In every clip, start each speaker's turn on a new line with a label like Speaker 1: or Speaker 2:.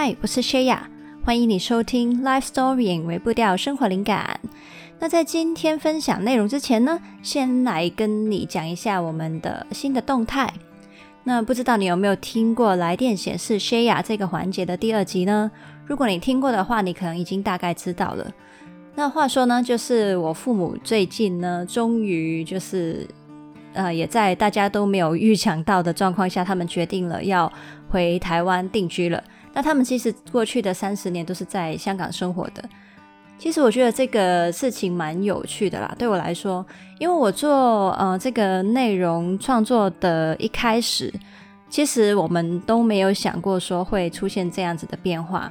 Speaker 1: 嗨，我是 Shaya，欢迎你收听 Life Story 微步调生活灵感。那在今天分享内容之前呢，先来跟你讲一下我们的新的动态。那不知道你有没有听过来电显示 Shaya 这个环节的第二集呢？如果你听过的话，你可能已经大概知道了。那话说呢，就是我父母最近呢，终于就是呃，也在大家都没有预想到的状况下，他们决定了要回台湾定居了。那他们其实过去的三十年都是在香港生活的。其实我觉得这个事情蛮有趣的啦，对我来说，因为我做呃这个内容创作的一开始，其实我们都没有想过说会出现这样子的变化。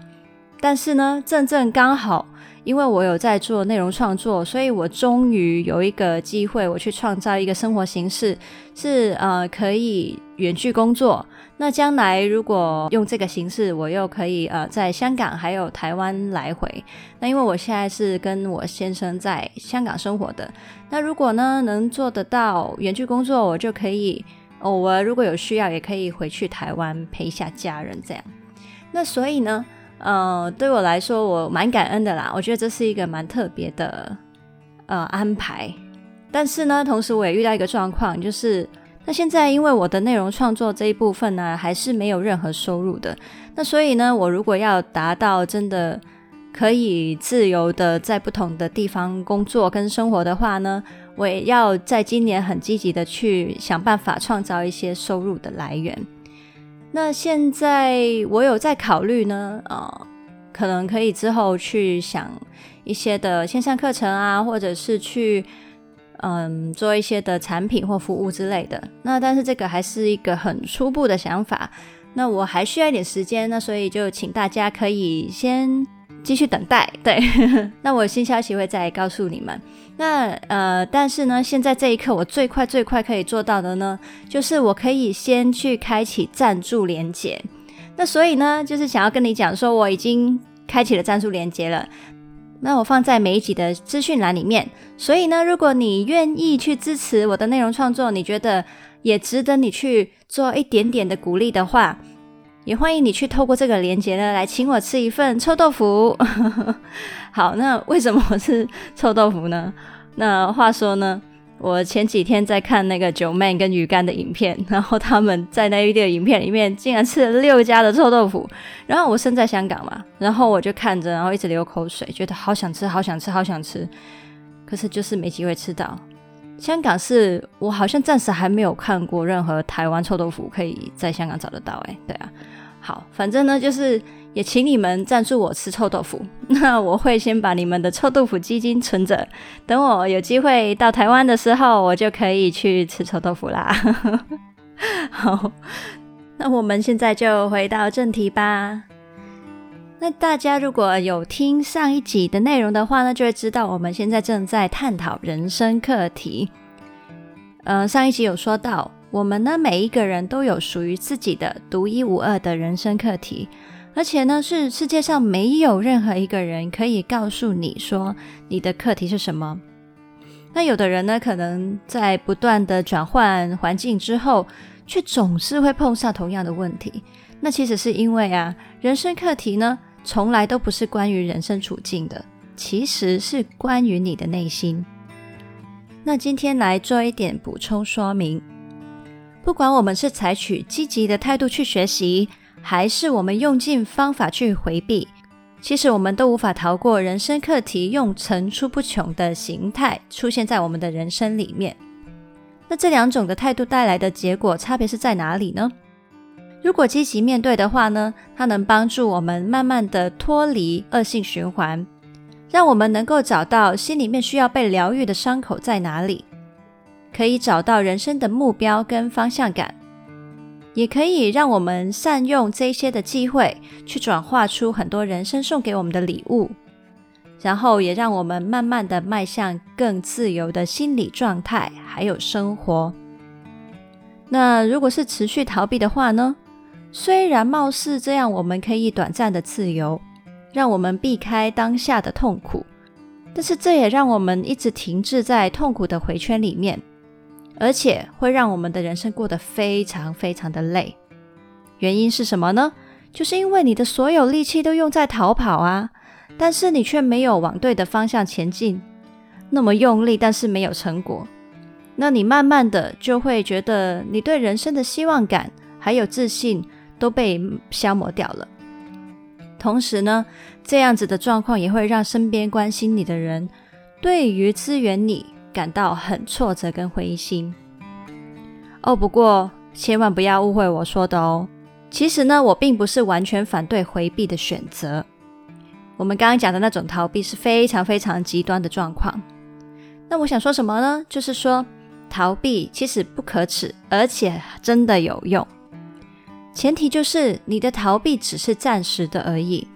Speaker 1: 但是呢，正正刚好，因为我有在做内容创作，所以我终于有一个机会，我去创造一个生活形式，是呃可以远距工作。那将来如果用这个形式，我又可以呃在香港还有台湾来回。那因为我现在是跟我先生在香港生活的，那如果呢能做得到远距工作，我就可以偶尔如果有需要，也可以回去台湾陪一下家人这样。那所以呢。呃，对我来说，我蛮感恩的啦。我觉得这是一个蛮特别的呃安排。但是呢，同时我也遇到一个状况，就是那现在因为我的内容创作这一部分呢，还是没有任何收入的。那所以呢，我如果要达到真的可以自由的在不同的地方工作跟生活的话呢，我也要在今年很积极的去想办法创造一些收入的来源。那现在我有在考虑呢，呃，可能可以之后去想一些的线上课程啊，或者是去嗯做一些的产品或服务之类的。那但是这个还是一个很初步的想法，那我还需要一点时间，那所以就请大家可以先。继续等待，对，那我新消息会再告诉你们。那呃，但是呢，现在这一刻，我最快最快可以做到的呢，就是我可以先去开启赞助连接。那所以呢，就是想要跟你讲说，我已经开启了赞助连接了。那我放在每一集的资讯栏里面。所以呢，如果你愿意去支持我的内容创作，你觉得也值得你去做一点点的鼓励的话。也欢迎你去透过这个连接呢，来请我吃一份臭豆腐。好，那为什么我是臭豆腐呢？那话说呢，我前几天在看那个九妹跟鱼干的影片，然后他们在那一的影片里面竟然吃了六家的臭豆腐。然后我身在香港嘛，然后我就看着，然后一直流口水，觉得好想吃，好想吃，好想吃。可是就是没机会吃到。香港是我好像暂时还没有看过任何台湾臭豆腐可以在香港找得到。欸，诶，对啊。好，反正呢，就是也请你们赞助我吃臭豆腐。那我会先把你们的臭豆腐基金存着，等我有机会到台湾的时候，我就可以去吃臭豆腐啦。好，那我们现在就回到正题吧。那大家如果有听上一集的内容的话呢，就会知道我们现在正在探讨人生课题。呃，上一集有说到。我们呢，每一个人都有属于自己的独一无二的人生课题，而且呢，是世界上没有任何一个人可以告诉你说你的课题是什么。那有的人呢，可能在不断的转换环境之后，却总是会碰上同样的问题。那其实是因为啊，人生课题呢，从来都不是关于人生处境的，其实是关于你的内心。那今天来做一点补充说明。不管我们是采取积极的态度去学习，还是我们用尽方法去回避，其实我们都无法逃过人生课题用层出不穷的形态出现在我们的人生里面。那这两种的态度带来的结果差别是在哪里呢？如果积极面对的话呢，它能帮助我们慢慢的脱离恶性循环，让我们能够找到心里面需要被疗愈的伤口在哪里。可以找到人生的目标跟方向感，也可以让我们善用这些的机会，去转化出很多人生送给我们的礼物，然后也让我们慢慢的迈向更自由的心理状态，还有生活。那如果是持续逃避的话呢？虽然貌似这样，我们可以短暂的自由，让我们避开当下的痛苦，但是这也让我们一直停滞在痛苦的回圈里面。而且会让我们的人生过得非常非常的累，原因是什么呢？就是因为你的所有力气都用在逃跑啊，但是你却没有往对的方向前进，那么用力，但是没有成果，那你慢慢的就会觉得你对人生的希望感还有自信都被消磨掉了。同时呢，这样子的状况也会让身边关心你的人对于支援你感到很挫折跟灰心。哦，不过千万不要误会我说的哦。其实呢，我并不是完全反对回避的选择。我们刚刚讲的那种逃避是非常非常极端的状况。那我想说什么呢？就是说，逃避其实不可耻，而且真的有用。前提就是你的逃避只是暂时的而已。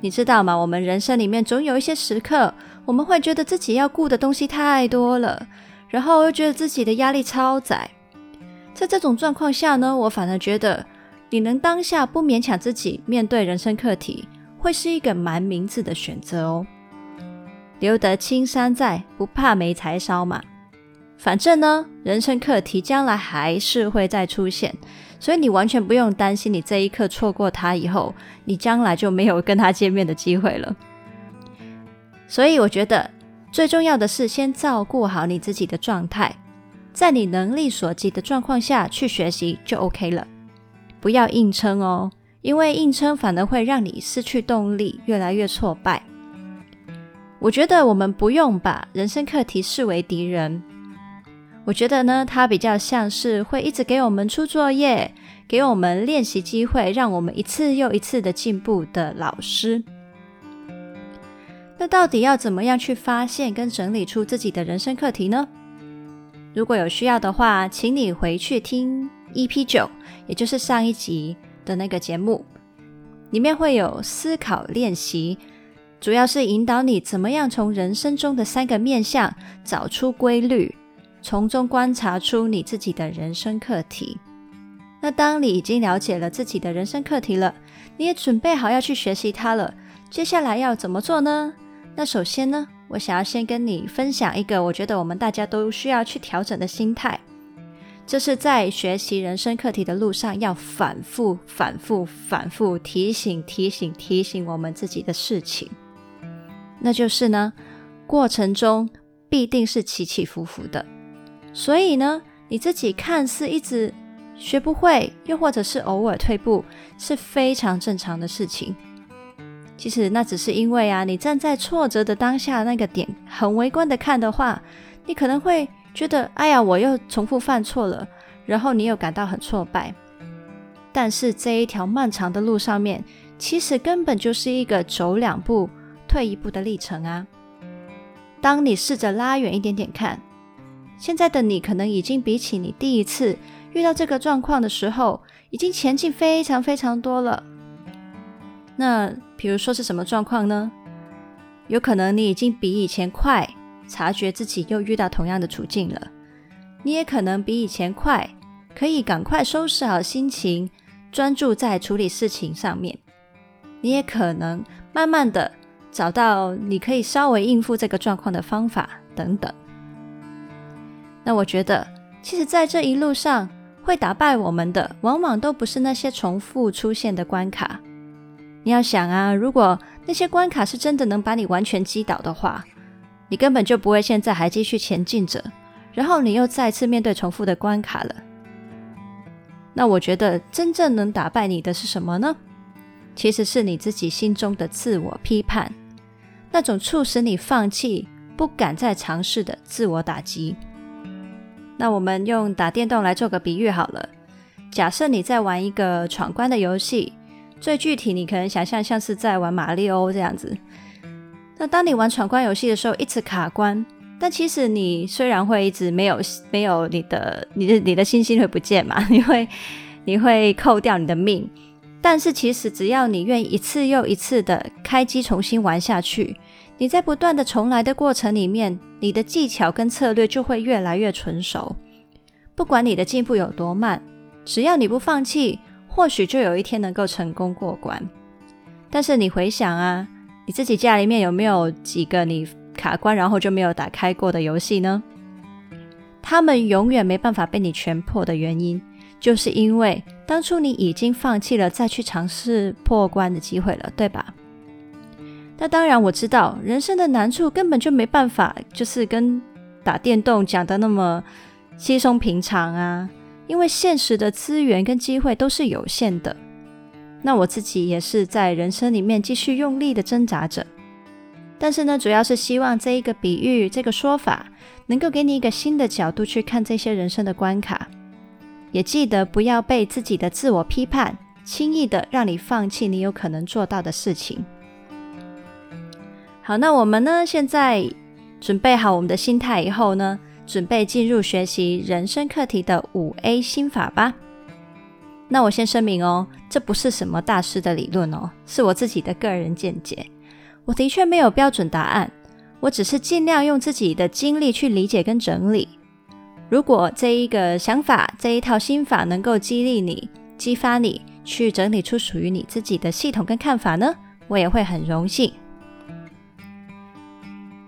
Speaker 1: 你知道吗？我们人生里面总有一些时刻，我们会觉得自己要顾的东西太多了，然后又觉得自己的压力超载。在这种状况下呢，我反而觉得你能当下不勉强自己面对人生课题，会是一个蛮明智的选择哦。留得青山在，不怕没柴烧嘛。反正呢，人生课题将来还是会再出现，所以你完全不用担心，你这一刻错过他以后，你将来就没有跟他见面的机会了。所以我觉得最重要的是先照顾好你自己的状态。在你能力所及的状况下去学习就 OK 了，不要硬撑哦，因为硬撑反而会让你失去动力，越来越挫败。我觉得我们不用把人生课题视为敌人，我觉得呢，它比较像是会一直给我们出作业，给我们练习机会，让我们一次又一次的进步的老师。那到底要怎么样去发现跟整理出自己的人生课题呢？如果有需要的话，请你回去听 EP 九，也就是上一集的那个节目，里面会有思考练习，主要是引导你怎么样从人生中的三个面向找出规律，从中观察出你自己的人生课题。那当你已经了解了自己的人生课题了，你也准备好要去学习它了，接下来要怎么做呢？那首先呢，我想要先跟你分享一个我觉得我们大家都需要去调整的心态，这是在学习人生课题的路上要反复、反复、反复提醒、提醒、提醒我们自己的事情。那就是呢，过程中必定是起起伏伏的，所以呢，你自己看似一直学不会，又或者是偶尔退步，是非常正常的事情。其实那只是因为啊，你站在挫折的当下那个点，很微观的看的话，你可能会觉得，哎呀，我又重复犯错了，然后你又感到很挫败。但是这一条漫长的路上面，其实根本就是一个走两步退一步的历程啊。当你试着拉远一点点看，现在的你可能已经比起你第一次遇到这个状况的时候，已经前进非常非常多了。那比如说是什么状况呢？有可能你已经比以前快察觉自己又遇到同样的处境了，你也可能比以前快可以赶快收拾好心情，专注在处理事情上面。你也可能慢慢的找到你可以稍微应付这个状况的方法等等。那我觉得，其实在这一路上会打败我们的，往往都不是那些重复出现的关卡。你要想啊，如果那些关卡是真的能把你完全击倒的话，你根本就不会现在还继续前进着，然后你又再次面对重复的关卡了。那我觉得真正能打败你的是什么呢？其实是你自己心中的自我批判，那种促使你放弃、不敢再尝试的自我打击。那我们用打电动来做个比喻好了，假设你在玩一个闯关的游戏。最具体，你可能想象像是在玩马里奥这样子。那当你玩闯关游戏的时候，一直卡关，但其实你虽然会一直没有没有你的你的你的星星会不见嘛，你会你会扣掉你的命，但是其实只要你愿意一次又一次的开机重新玩下去，你在不断的重来的过程里面，你的技巧跟策略就会越来越纯熟。不管你的进步有多慢，只要你不放弃。或许就有一天能够成功过关，但是你回想啊，你自己家里面有没有几个你卡关然后就没有打开过的游戏呢？他们永远没办法被你全破的原因，就是因为当初你已经放弃了再去尝试破关的机会了，对吧？那当然，我知道人生的难处根本就没办法，就是跟打电动讲的那么稀松平常啊，因为现实的资源跟机会都是有限的。那我自己也是在人生里面继续用力的挣扎着，但是呢，主要是希望这一个比喻，这个说法，能够给你一个新的角度去看这些人生的关卡，也记得不要被自己的自我批判轻易的让你放弃你有可能做到的事情。好，那我们呢，现在准备好我们的心态以后呢，准备进入学习人生课题的五 A 心法吧。那我先声明哦，这不是什么大师的理论哦，是我自己的个人见解。我的确没有标准答案，我只是尽量用自己的经历去理解跟整理。如果这一个想法，这一套心法能够激励你、激发你去整理出属于你自己的系统跟看法呢，我也会很荣幸。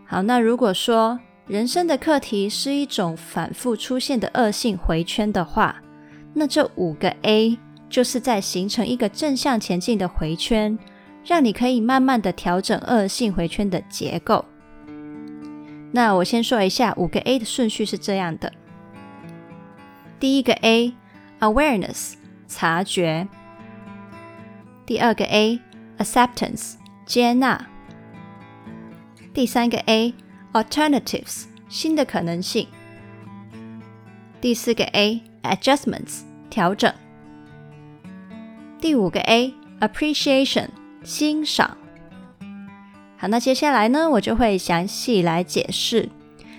Speaker 1: 好，那如果说人生的课题是一种反复出现的恶性回圈的话，那这五个 A 就是在形成一个正向前进的回圈，让你可以慢慢的调整恶性回圈的结构。那我先说一下五个 A 的顺序是这样的：第一个 A，Awareness，察觉；第二个 A，Acceptance，接纳。第三个 A Alternatives，新的可能性。第四个 A，adjustments，调整。第五个 A，appreciation，欣赏。好，那接下来呢，我就会详细来解释。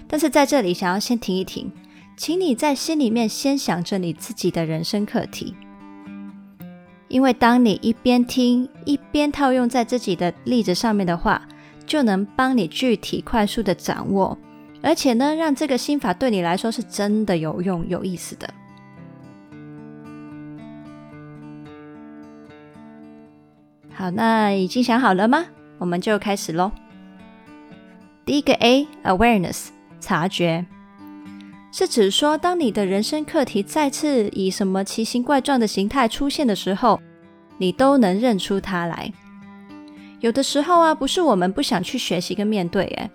Speaker 1: 但是在这里，想要先停一停，请你在心里面先想着你自己的人生课题，因为当你一边听一边套用在自己的例子上面的话。就能帮你具体快速的掌握，而且呢，让这个心法对你来说是真的有用、有意思的。好，那已经想好了吗？我们就开始喽。第一个 A，Awareness，察觉，是指说，当你的人生课题再次以什么奇形怪状的形态出现的时候，你都能认出它来。有的时候啊，不是我们不想去学习跟面对，诶，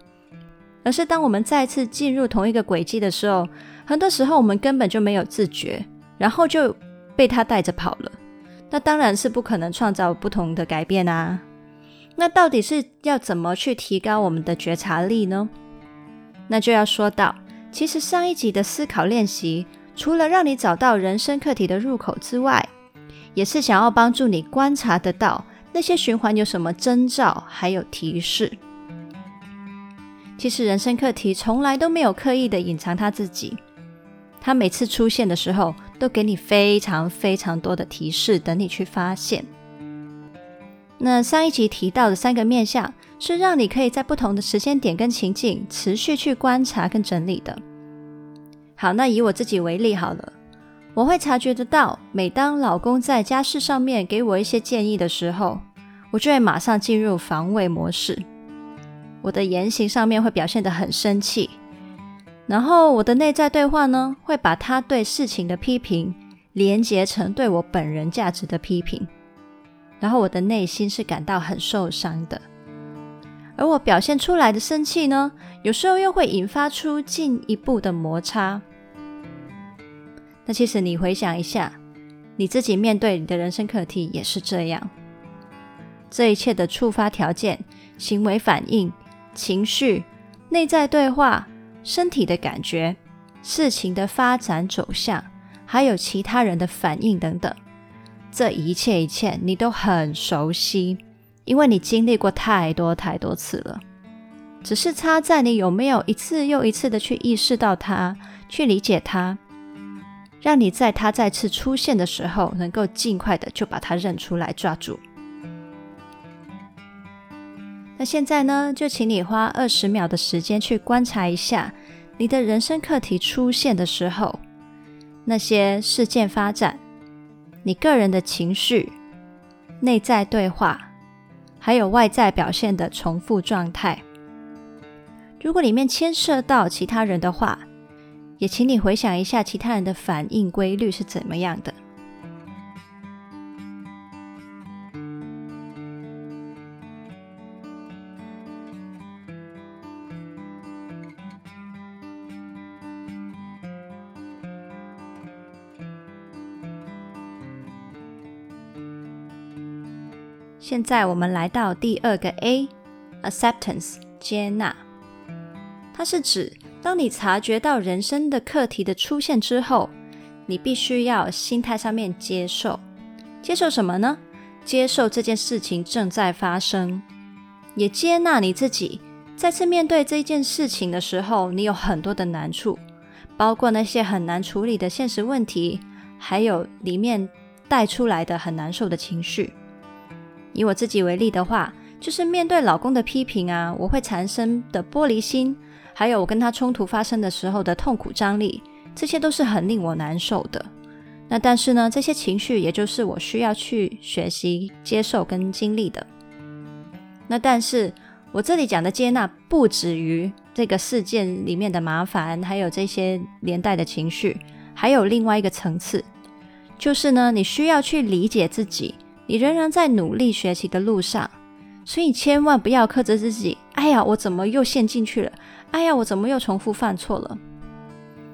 Speaker 1: 而是当我们再次进入同一个轨迹的时候，很多时候我们根本就没有自觉，然后就被他带着跑了。那当然是不可能创造不同的改变啊。那到底是要怎么去提高我们的觉察力呢？那就要说到，其实上一集的思考练习，除了让你找到人生课题的入口之外，也是想要帮助你观察得到。那些循环有什么征兆，还有提示？其实人生课题从来都没有刻意的隐藏他自己，他每次出现的时候，都给你非常非常多的提示，等你去发现。那上一集提到的三个面向，是让你可以在不同的时间点跟情境，持续去观察跟整理的。好，那以我自己为例好了。我会察觉得到，每当老公在家事上面给我一些建议的时候，我就会马上进入防卫模式。我的言行上面会表现得很生气，然后我的内在对话呢，会把他对事情的批评连结成对我本人价值的批评，然后我的内心是感到很受伤的。而我表现出来的生气呢，有时候又会引发出进一步的摩擦。那其实你回想一下，你自己面对你的人生课题也是这样。这一切的触发条件、行为反应、情绪、内在对话、身体的感觉、事情的发展走向，还有其他人的反应等等，这一切一切你都很熟悉，因为你经历过太多太多次了。只是差在你有没有一次又一次的去意识到它，去理解它。让你在他再次出现的时候，能够尽快的就把他认出来，抓住。那现在呢，就请你花二十秒的时间去观察一下你的人生课题出现的时候，那些事件发展、你个人的情绪、内在对话，还有外在表现的重复状态。如果里面牵涉到其他人的话，也请你回想一下其他人的反应规律是怎么样的。现在我们来到第二个 A，acceptance，接纳。它是指当你察觉到人生的课题的出现之后，你必须要心态上面接受。接受什么呢？接受这件事情正在发生，也接纳你自己。再次面对这件事情的时候，你有很多的难处，包括那些很难处理的现实问题，还有里面带出来的很难受的情绪。以我自己为例的话，就是面对老公的批评啊，我会产生的玻璃心，还有我跟他冲突发生的时候的痛苦张力，这些都是很令我难受的。那但是呢，这些情绪也就是我需要去学习、接受跟经历的。那但是我这里讲的接纳，不止于这个事件里面的麻烦，还有这些连带的情绪，还有另外一个层次，就是呢，你需要去理解自己。你仍然在努力学习的路上，所以千万不要苛责自己。哎呀，我怎么又陷进去了？哎呀，我怎么又重复犯错了？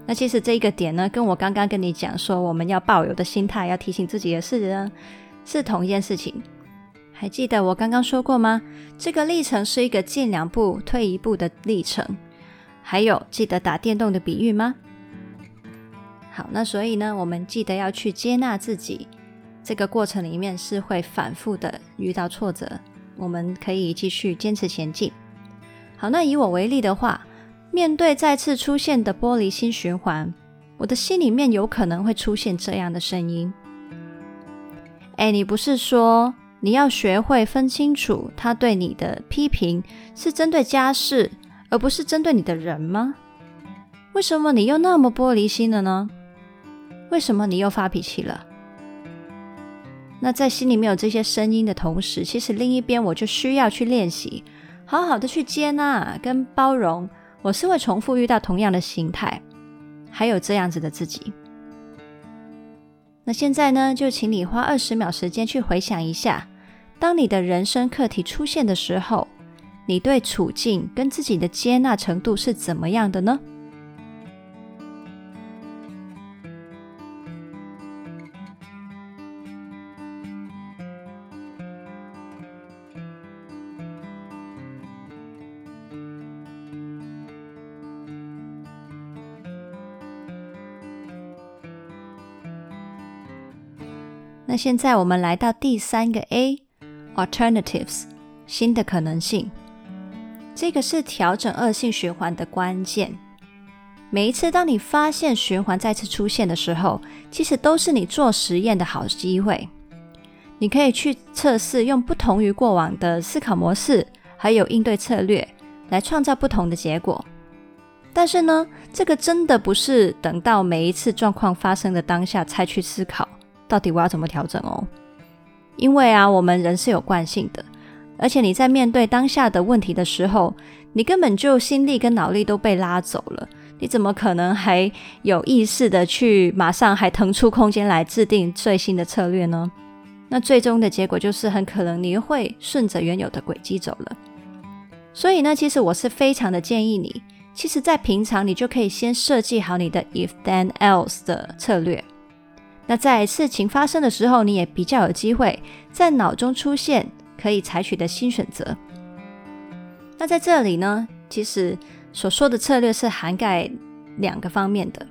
Speaker 1: 那其实这一个点呢，跟我刚刚跟你讲说我们要抱有的心态，要提醒自己的事呢，是同一件事情。还记得我刚刚说过吗？这个历程是一个进两步退一步的历程。还有，记得打电动的比喻吗？好，那所以呢，我们记得要去接纳自己。这个过程里面是会反复的遇到挫折，我们可以继续坚持前进。好，那以我为例的话，面对再次出现的玻璃心循环，我的心里面有可能会出现这样的声音：哎，你不是说你要学会分清楚他对你的批评是针对家事，而不是针对你的人吗？为什么你又那么玻璃心了呢？为什么你又发脾气了？那在心里面有这些声音的同时，其实另一边我就需要去练习，好好的去接纳跟包容。我是会重复遇到同样的心态，还有这样子的自己。那现在呢，就请你花二十秒时间去回想一下，当你的人生课题出现的时候，你对处境跟自己的接纳程度是怎么样的呢？那现在我们来到第三个 A，alternatives，新的可能性。这个是调整恶性循环的关键。每一次当你发现循环再次出现的时候，其实都是你做实验的好机会。你可以去测试用不同于过往的思考模式，还有应对策略，来创造不同的结果。但是呢，这个真的不是等到每一次状况发生的当下才去思考。到底我要怎么调整哦？因为啊，我们人是有惯性的，而且你在面对当下的问题的时候，你根本就心力跟脑力都被拉走了，你怎么可能还有意识的去马上还腾出空间来制定最新的策略呢？那最终的结果就是很可能你会顺着原有的轨迹走了。所以呢，其实我是非常的建议你，其实在平常你就可以先设计好你的 if then else 的策略。那在事情发生的时候，你也比较有机会在脑中出现可以采取的新选择。那在这里呢，其实所说的策略是涵盖两个方面的，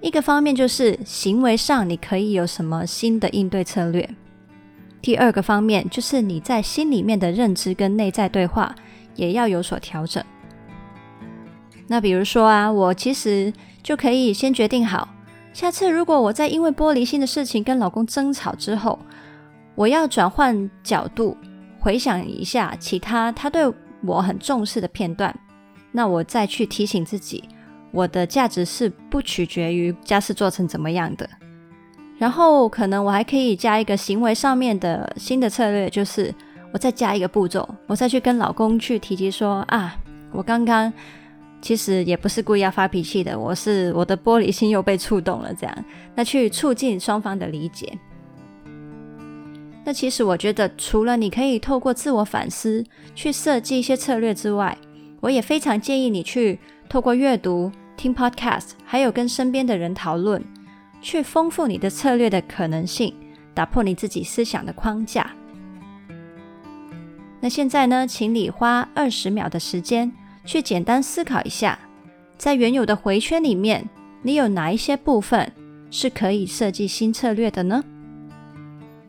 Speaker 1: 一个方面就是行为上你可以有什么新的应对策略；第二个方面就是你在心里面的认知跟内在对话也要有所调整。那比如说啊，我其实就可以先决定好。下次如果我在因为玻璃心的事情跟老公争吵之后，我要转换角度回想一下其他他对我很重视的片段，那我再去提醒自己，我的价值是不取决于家事做成怎么样的。然后可能我还可以加一个行为上面的新的策略，就是我再加一个步骤，我再去跟老公去提及说啊，我刚刚其实也不是故意要发脾气的，我是我的玻璃心又被触动了，这样，那去促进双方的理解。那其实我觉得，除了你可以透过自我反思去设计一些策略之外，我也非常建议你去透过阅读、听 podcast，还有跟身边的人讨论，去丰富你的策略的可能性，打破你自己思想的框架。那现在呢，请你花二十秒的时间。去简单思考一下，在原有的回圈里面，你有哪一些部分是可以设计新策略的呢？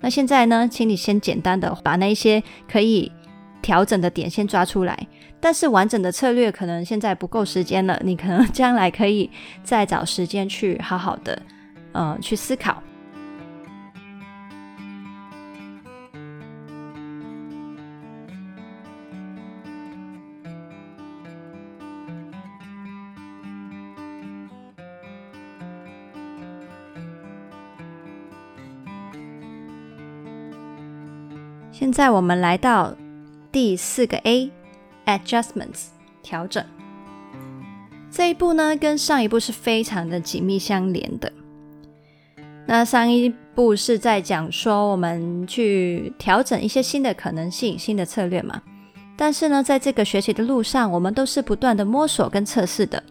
Speaker 1: 那现在呢，请你先简单的把那些可以调整的点先抓出来。但是完整的策略可能现在不够时间了，你可能将来可以再找时间去好好的，呃，去思考。现在我们来到第四个 A，Adjustments，调整。这一步呢，跟上一步是非常的紧密相连的。那上一步是在讲说我们去调整一些新的可能性、新的策略嘛。但是呢，在这个学习的路上，我们都是不断的摸索跟测试的。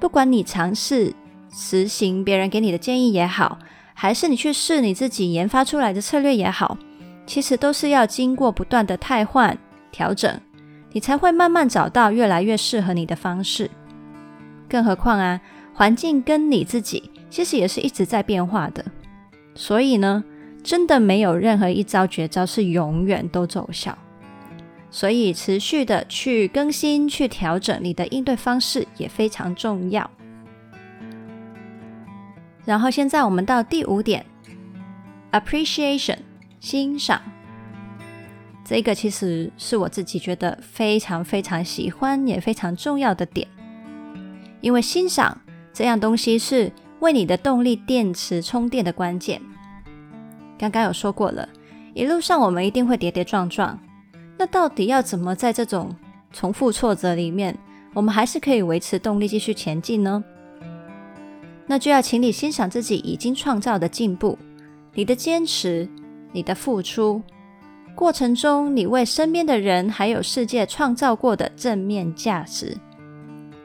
Speaker 1: 不管你尝试实行别人给你的建议也好，还是你去试你自己研发出来的策略也好。其实都是要经过不断的汰换、调整，你才会慢慢找到越来越适合你的方式。更何况啊，环境跟你自己其实也是一直在变化的。所以呢，真的没有任何一招绝招是永远都奏效。所以持续的去更新、去调整你的应对方式也非常重要。然后现在我们到第五点，appreciation。欣赏，这个其实是我自己觉得非常非常喜欢也非常重要的点，因为欣赏这样东西是为你的动力电池充电的关键。刚刚有说过了，一路上我们一定会跌跌撞撞，那到底要怎么在这种重复挫折里面，我们还是可以维持动力继续前进呢？那就要请你欣赏自己已经创造的进步，你的坚持。你的付出过程中，你为身边的人还有世界创造过的正面价值，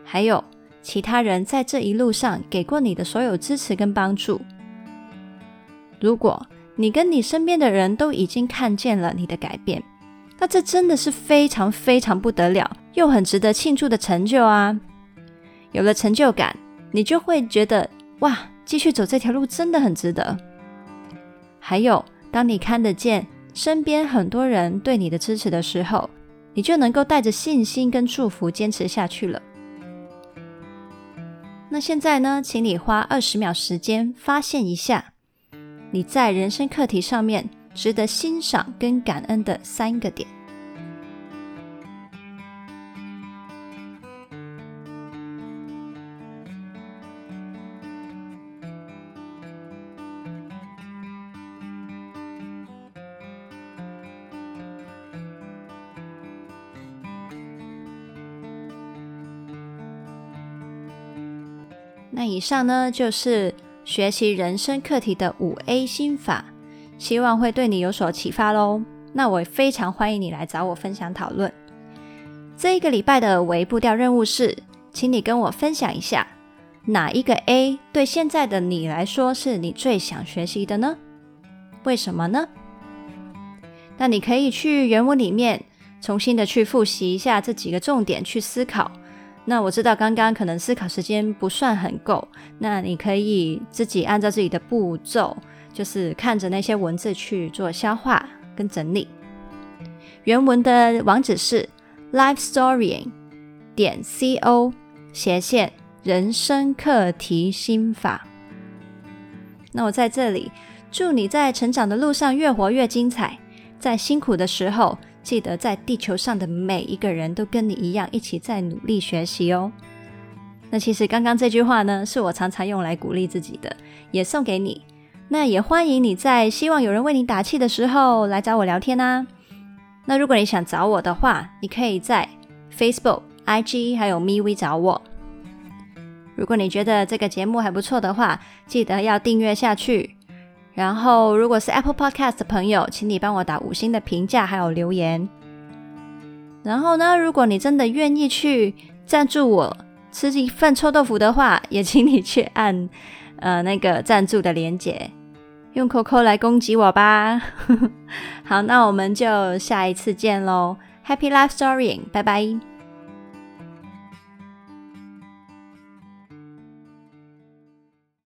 Speaker 1: 还有其他人在这一路上给过你的所有支持跟帮助。如果你跟你身边的人都已经看见了你的改变，那这真的是非常非常不得了，又很值得庆祝的成就啊！有了成就感，你就会觉得哇，继续走这条路真的很值得。还有。当你看得见身边很多人对你的支持的时候，你就能够带着信心跟祝福坚持下去了。那现在呢，请你花二十秒时间发现一下你在人生课题上面值得欣赏跟感恩的三个点。以上呢，就是学习人生课题的五 A 心法，希望会对你有所启发喽。那我非常欢迎你来找我分享讨论。这一个礼拜的微步调任务是，请你跟我分享一下，哪一个 A 对现在的你来说是你最想学习的呢？为什么呢？那你可以去原文里面重新的去复习一下这几个重点，去思考。那我知道刚刚可能思考时间不算很够，那你可以自己按照自己的步骤，就是看着那些文字去做消化跟整理。原文的网址是 lifestorying 点 co 斜线人生课题心法。那我在这里祝你在成长的路上越活越精彩，在辛苦的时候。记得在地球上的每一个人都跟你一样，一起在努力学习哦。那其实刚刚这句话呢，是我常常用来鼓励自己的，也送给你。那也欢迎你在希望有人为你打气的时候来找我聊天啊。那如果你想找我的话，你可以在 Facebook、IG 还有 MeWe 找我。如果你觉得这个节目还不错的话，记得要订阅下去。然后，如果是 Apple Podcast 的朋友，请你帮我打五星的评价还有留言。然后呢，如果你真的愿意去赞助我吃一份臭豆腐的话，也请你去按 呃那个赞助的链接，用 Coco 来攻击我吧。好，那我们就下一次见喽，Happy Life Storying，拜拜。